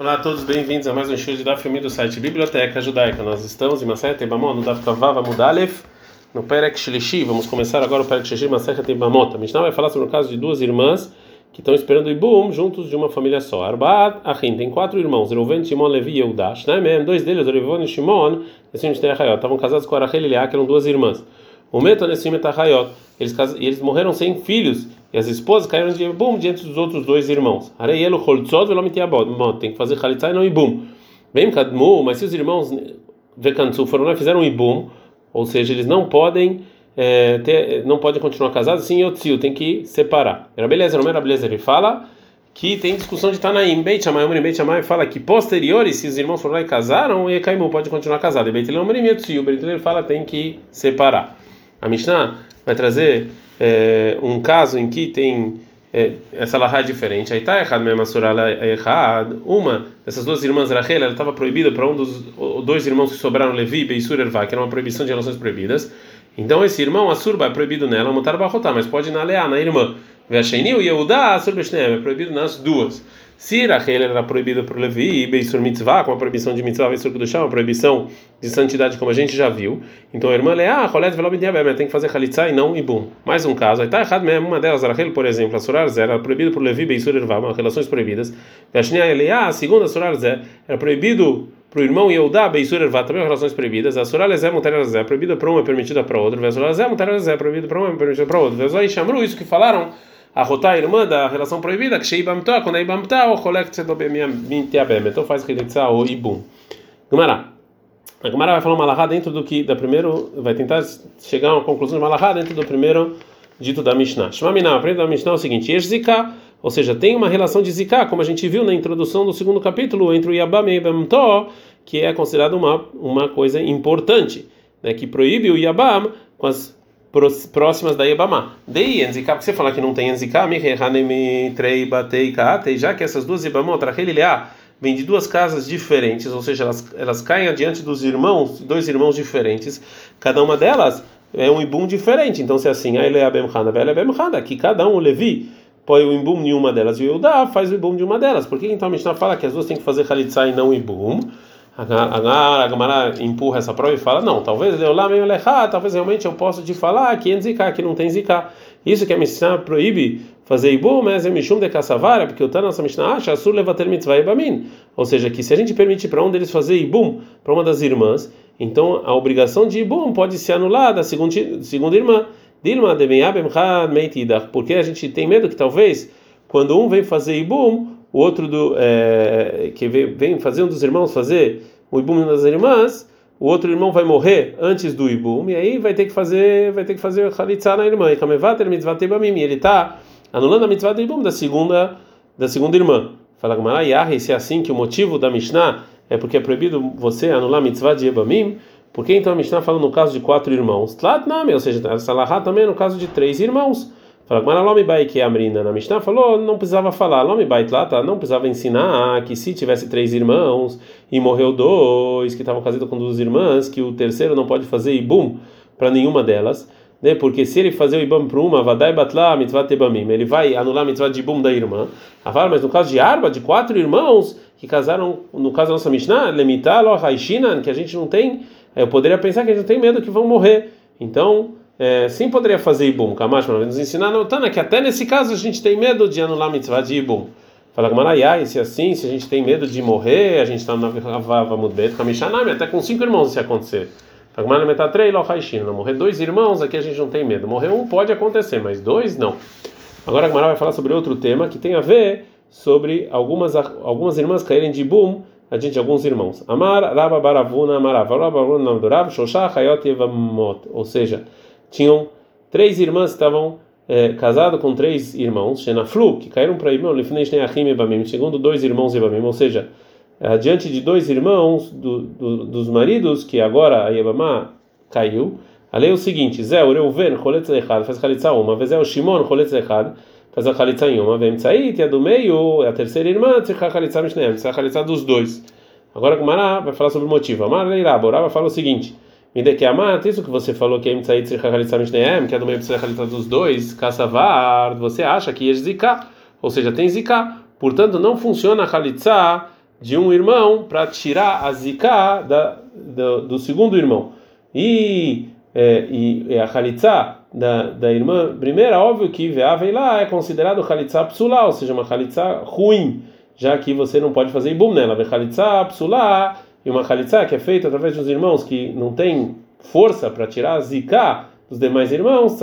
Olá a todos, bem-vindos a mais um show de da do site Biblioteca Judaica. Nós estamos em Maseret Ebamot, no Daf Kavav Mudalef, no Perek Shlishi. Vamos começar agora o Perek Shlishi Maseret Ebamot. A Mishnah vai falar sobre o caso de duas irmãs que estão esperando o Ibum juntos de uma família só. Arbaat Achim, tem quatro irmãos, Reuven, Shimon, Levi e Yehuda. Shnaimem, dois deles, Reuven e Shimon, estavam casados com Arachel e Leah, que eram duas irmãs. O Meto Nessim Etahayot, eles, eles morreram sem filhos e as esposas caíram de Ibum diante dos outros dois irmãos. Areielo Holtzot Velomitiabot, tem que fazer Khalitza e não Ibum. Bem Kadmu, mas se os irmãos Vekantsu foram lá e fizeram Ibum, ou seja, eles não podem. É, ter, não podem continuar casados, sim, Yotzil, tem que separar. Era beleza, não era beleza, ele fala que tem discussão de Tanaim. Beit Shammai, Omrim Beit Shammai fala que posteriores, se os irmãos foram lá e casaram, e Kaimu pode continuar casado. E Beit Leomrim Yotzil, Beit ele fala tem que separar. A Mishnah vai trazer é, um caso em que tem é, essa lahá diferente. Aí tá errado mesmo, a errado. Uma dessas duas irmãs, Rachel, ela estava proibida para um dos dois irmãos que sobraram, Levi e Beisur Ervá, que era uma proibição de relações proibidas. Então esse irmão, a surba, é proibido nela, mutar barrotar, mas pode na leá, na irmã. Vesheni o Yehudá, a surba é proibido nas duas. Se Rachel era proibida por Levi e Beisur Mitzvah, com a proibição de Mitzvah, Beisur Kudushá, uma proibição de santidade, como a gente já viu, então a irmã Leá, Rolet Velob tem que fazer Khalitsa e não Ibum. Mais um caso, aí está errado mesmo, uma delas, Rachel, por exemplo, a Surar Zé, era proibida por Levi e Beisur Ervá, relações proibidas. Veshni Leá, a segunda Surar Zé, era proibido para o irmão Yehudá, Beisur Ervá, também relações proibidas. A Surar Zé, Mutar Zé, proibida para um é permitida para outro. Vesur Zé, Mutar Zé, proibida para um é permitida para outro. Vesur Chamru, isso que falaram a rotar a irmã da relação proibida, que sheibamtó, quando é ibamtá, o kolek tzedobemiabem, então faz rilitza ou ibum. Gumará. A vai falar uma lahá dentro do que, da primeiro, vai tentar chegar a uma conclusão de uma lahá dentro do primeiro dito da Mishnah. Shema Minah, aprenda da Mishnah é o seguinte, Yesh zika, ou seja, tem uma relação de zika, como a gente viu na introdução do segundo capítulo, entre o Yabam e Ibamtó, que é considerado uma, uma coisa importante, né, que proíbe o Yabam com as próximas da Yebamá. Dei Enzika, porque você falar que não tem Enzika, já que essas duas Yebamot, Rachel e Leá, vêm de duas casas diferentes, ou seja, elas, elas caem adiante dos irmãos, dois irmãos diferentes, cada uma delas é um ibum diferente. Então, se é assim, a Eleá Bemchana, Vela Bemchana, que cada um, o Levi, põe o ibum em uma delas e o Yudá faz o ibum de uma delas. Por que então a Mishnah fala que as duas têm que fazer Khalitsa e não ibum? A Gamara empurra essa prova e fala: Não, talvez eu lá meio lechá, talvez realmente eu possa te falar que é ziká, que não tem ziká. Isso que a Mishnah proíbe fazer ibu, mas é mishum de caçavara, porque o Tana Mishnah acha sur levater mitzvah ibamin. Ou seja, que se a gente permite para um deles fazer ibum, para uma das irmãs, então a obrigação de ibum pode ser anulada, segundo segunda irmã. Dilma de porque a gente tem medo que talvez quando um vem fazer ibum, o outro do é, que vem fazer um dos irmãos fazer o ibum das irmãs, o outro irmão vai morrer antes do ibum e aí vai ter que fazer vai ter que fazer chalitza na irmã e tebamim ele está anulando a mitzvah do ibum da segunda da segunda irmã. Fala Gamara Yah, se é assim que o motivo da Mishnah? É porque é proibido você anular a mitzvah de ibamim porque então a Mishnah fala no caso de quatro irmãos? Tlatname, ou seja, Salahá também é no caso de três irmãos Fala, mas Lomi é a Amrina na Mishnah falou, não precisava falar. Lomi tá? Não precisava ensinar que se tivesse três irmãos e morreu dois que estavam casados com duas irmãs, que o terceiro não pode fazer ibum para nenhuma delas, né? Porque se ele fazer o ibum para uma, vadai batla mitzvah tebamim, ele vai anular a mitzvah de ibum da irmã. Ah, mas no caso de Arba, de quatro irmãos que casaram, no caso da nossa Mishnah, lemital, haishinan, que a gente não tem, eu poderia pensar que a gente não tem medo que vão morrer. Então, é, sim poderia fazer Ibum. Kamash nos ensinar no Tana que até nesse caso a gente tem medo de anular mitzvah de Ibum. Fala Gamarayá, e se assim, se a gente tem medo de morrer, a gente está na Vava Mudbet, Kamishanami, até com cinco irmãos se acontecer. Fala Metatrei, Lohaishina, morrer dois irmãos, aqui a gente não tem medo. Morrer um pode acontecer, mas dois não. Agora a Gamara vai falar sobre outro tema que tem a ver sobre algumas, algumas irmãs caírem de Ibum gente alguns irmãos. Amar Rabba Baravuna Amarav, Rabba Baravuna Namdurav, Shoshah Hayot Yevamot. Ou seja, tinham três irmãs que estavam é, casadas com três irmãos, Shenaflu, que caíram para irmão, segundo dois irmãos Ebamim, ou seja, é, diante de dois irmãos do, do, dos maridos, que agora a Yebamá caiu, a lei é o seguinte: Zé, o Reuven, Choletz Echad, faz Khalitza uma, vez é o Shimon, Choletz Echad, faz a Khalitza em uma, vem Tzait, e a do meio, a terceira irmã, Tzikha Khalitza Mishneem, faz a Khalitza dos dois. Agora o Mará vai falar sobre o motivo. Amar Leirá, Borá vai falar o seguinte. Me de que amar, isso que você falou que é que é do meio dos dois, caçavar, você acha que é ziká, ou seja, tem ziká. Portanto, não funciona a halitza de um irmão para tirar a zika da, do, do segundo irmão. E, é, e, a Khalitsa da, da irmã primeira, óbvio que lá é considerado Khalitsa psulá, ou seja, uma Khalitsa ruim, já que você não pode fazer ibum nela. Khalitsa psulá e uma Khalitsa que é feita através dos irmãos que não tem força para tirar a zika dos demais irmãos,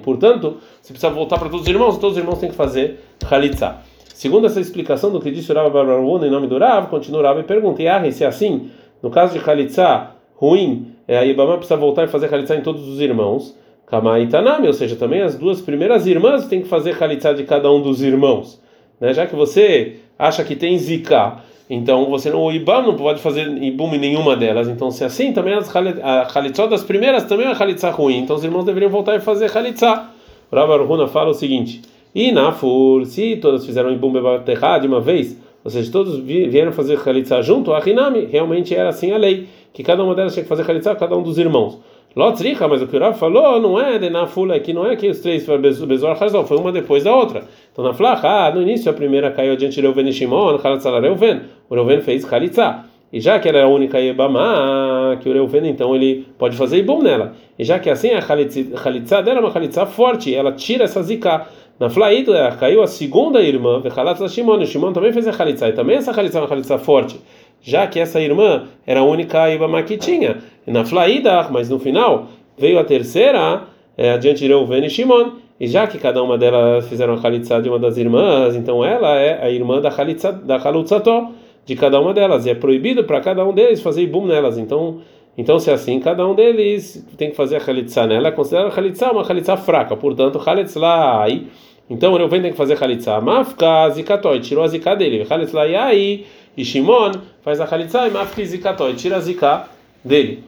Portanto, você precisa voltar para todos os irmãos, todos os irmãos têm que fazer Khalitsa. Segundo essa explicação do que disse o Rav Barbaruna em nome do Rav, continua o Rav e pergunta: e se é assim, no caso de Khalitsa ruim, é, a Ibama precisa voltar e fazer Khalitsa em todos os irmãos, Kamai Tanami, ou seja, também as duas primeiras irmãs têm que fazer Khalitsa de cada um dos irmãos. Né? Já que você acha que tem Zika, então você não, o Ibam não pode fazer Ibum em nenhuma delas. Então, se é assim, também as, a Khalitsa das primeiras também é uma Khalitsa ruim. Então os irmãos deveriam voltar e fazer Khalitsa. Rav Arhuna fala o seguinte. E na fur, se todas fizeram Ibum Bebaterra de uma vez, ou seja, todos vieram fazer Khalitsa junto, a Hinami, realmente era assim a lei, que cada uma delas tinha que fazer Khalitsa, cada um dos irmãos. Lotzricha, mas o que o Rav falou não é de Nafula, que não é que os três Bezor Hazal, foi uma depois da outra. Então na Flacha, ah, no início a primeira caiu adiante Reuven e Shimon, Khalitsa Reuven, o Reuven fez Khalitsa. E já que ela é a única Yebamá, que o Reuven então ele pode fazer Ibum nela. E já que assim a Khalitsa dela é uma Khalitsa forte, ela tira essa zika. Na Flaída caiu a segunda irmã, Vechalatza Shimon, e Shimon também fez a Khalitsa, e também essa Khalitsa é uma Khalitsa forte, já que essa irmã era a única Ibama que tinha. Na Flaída, mas no final, veio a terceira, é, adiante Reuven e Shimon, e já que cada uma delas fizeram a Khalitsa de uma das irmãs, então ela é a irmã da Khalitsa, da Khalutzató, de cada uma delas, e é proibido para cada um deles fazer Ibum nelas, então então, se é assim, cada um deles tem que fazer a Khalitsa nela, é considerada a Khalitsa uma Khalitsa fraca, portanto, Khalitzlai. Então, eu venho tem que fazer Khalitsa. Mafka Zikatoi, tirou a Zika dele. Khalitzlai aí, e Shimon faz a Khalitsa e Mafka Zikatoi, tira a Zika dele.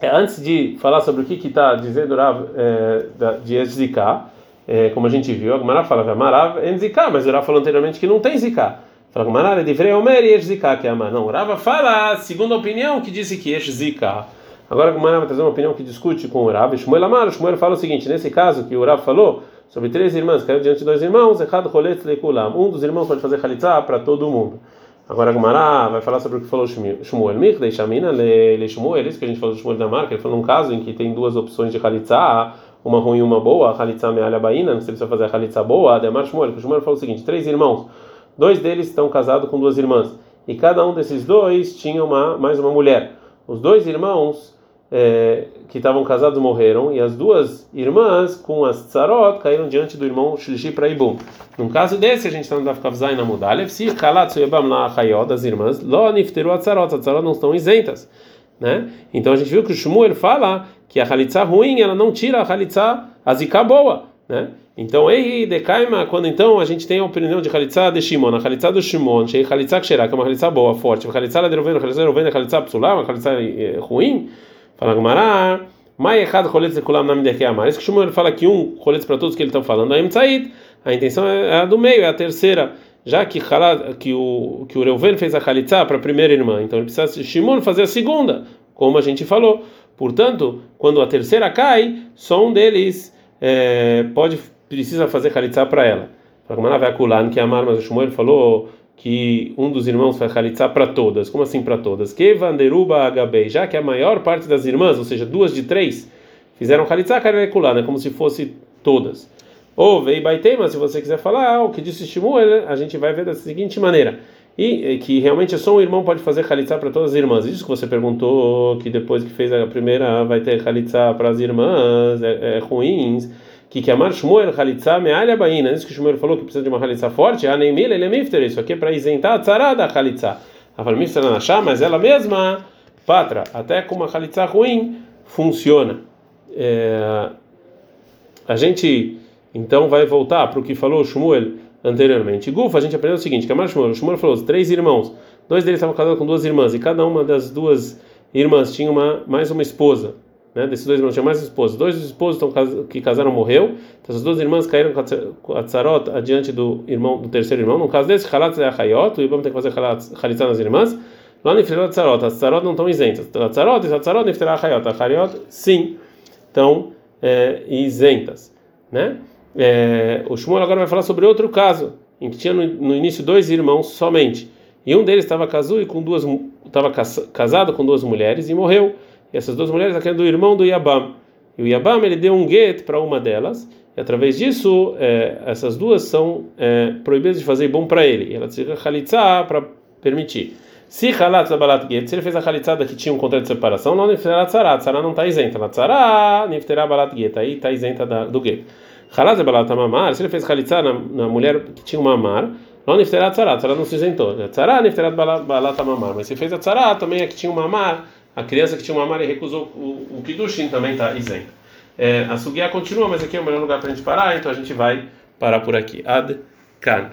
É, antes de falar sobre o que está dizendo Rav é, de Zika, é, como a gente viu, a Gemara fala, Marav é Zika, mas o Rav falou anteriormente que não tem Zika. Fala com Manara de Vreomer e Zika, que é ama. Não, Rava fala, segundo a opinião, que disse que Esh Zika. Agora o Manara vai trazer uma opinião que discute com o Rav. Shmuel Amar, Shmuel fala o seguinte: nesse caso que o Rav falou sobre três irmãs, caiu diante de dois irmãos, Echad Choletz Lekulam. Um dos irmãos pode fazer Khalitza para todo mundo. Agora Gumara vai falar sobre o que falou Shmuel. Mich deixamina le Shmuel, isso que a gente falou do Shmuel da marca. Ele falou num caso em que tem duas opções de Khalitza, uma ruim e uma boa, Khalitza mealha baína, não sei se você fazer a Khalitza boa, Ademar Shmuel, o Shmuel falou o seguinte: três irmãos. Dois deles estão casados com duas irmãs. E cada um desses dois tinha uma, mais uma mulher. Os dois irmãos é, que estavam casados morreram. E as duas irmãs, com as tsarot, caíram diante do irmão Shlishi para Ibum. Num caso desse, a gente está no Dafkavzai na Mudalev. Se Kalatsu Yebam la das irmãs, Lo Nifteru a tsarot. As tsarot não estão isentas. Né? Então a gente viu que o Shmuel fala que a halitza ruim ela não tira a halitza azika boa, né? Então, ei, decaima, quando então a gente tem a opinião de Khalitsa de Shimon, a Khalitsa do Shimon, Shei Khalitsa Ksherá, que é uma Khalitsa boa, forte, a Khalitsa de Roveno, a Khalitsa Roveno, a Khalitsa Psulá, uma Khalitsa ruim, fala Gumará, Mai Echad Choletz de Kulam Nam Amar. Isso que Shimon fala que um Choletz para todos que ele está falando, a Emtsaid, a intenção é a do meio, é a terceira, já que, que o que o Reuven fez a Khalitsa para a primeira irmã, então ele precisa Shimon fazer a segunda, como a gente falou. Portanto, quando a terceira cai, só um deles é, pode precisa fazer Khalitsa para ela. Que Amar, mas o Shmuel falou que um dos irmãos faz Khalitsa para todas. Como assim para todas? Que Vanderuba Agabei, já que a maior parte das irmãs, ou seja, duas de três, fizeram Khalitsa Karekulana, como se fosse todas. Ou Vei Baitema, se você quiser falar, ah, o que disse Shmuel, a gente vai ver da seguinte maneira. E que realmente só um irmão pode fazer Khalitsa para todas as irmãs. Isso que você perguntou, que depois que fez a primeira vai ter Khalitsa para as irmãs, é, é ruins que que amar Shmuel Khalitsa me'alha baina, isso que Shmuel falou que precisa de uma Khalitsa forte, a Neimil ele é mifter, isso aqui é para isentar a tzara da. A Falmifter Anashá, mas ela mesma, patra, até com uma Khalitsa ruim, funciona. É, a gente então vai voltar para o que falou Shmuel anteriormente. Gufa, a gente aprendeu o seguinte: que Amar Shmuel, Shmuel falou, três irmãos, dois deles estavam casados com duas irmãs, e cada uma das duas irmãs tinha uma, mais uma esposa né, desses dois irmãos tinha mais esposos. Dois esposos que casaram morreu. Então as duas irmãs caíram com a tzarot adiante do irmão do terceiro irmão. No caso desse, halatz é a hayot, o irmão tem que fazer halitzá nas irmãs. Lá no a tzarot, as tzarot não estão isentas. A tzarot, a tzarot a hayot. A hayot, sim, estão é, isentas, né? É, o Shmuel agora vai falar sobre outro caso, em que tinha no, no início dois irmãos somente. E um deles estava casado com duas estava casado com duas mulheres e morreu. E essas duas mulheres aqui é do irmão do Yabam. E o Yabam ele deu um get para uma delas. E através disso, é, essas duas são é, proibidas de fazer bom para ele. E ela tira khalitza para permitir. Se halat balat get, se ele fez a khalitzada que tinha um contrato de separação, não nifterá tzara, tzara não está isenta. Na tzara, nifterá balat get, aí está isenta da, do get. Halat balat mamar, se ele fez khalitzada na, na mulher que tinha uma mamar, não nifterá tzara, tzara não se isentou. Tzara nifterá balat mamar, mas se fez a tzara também a que tinha uma mamar, a criança que tinha uma mamar e recusou o, o kidushin também está isenta. É, a sugia continua, mas aqui é o melhor lugar para a gente parar, então a gente vai parar por aqui. Ad kan.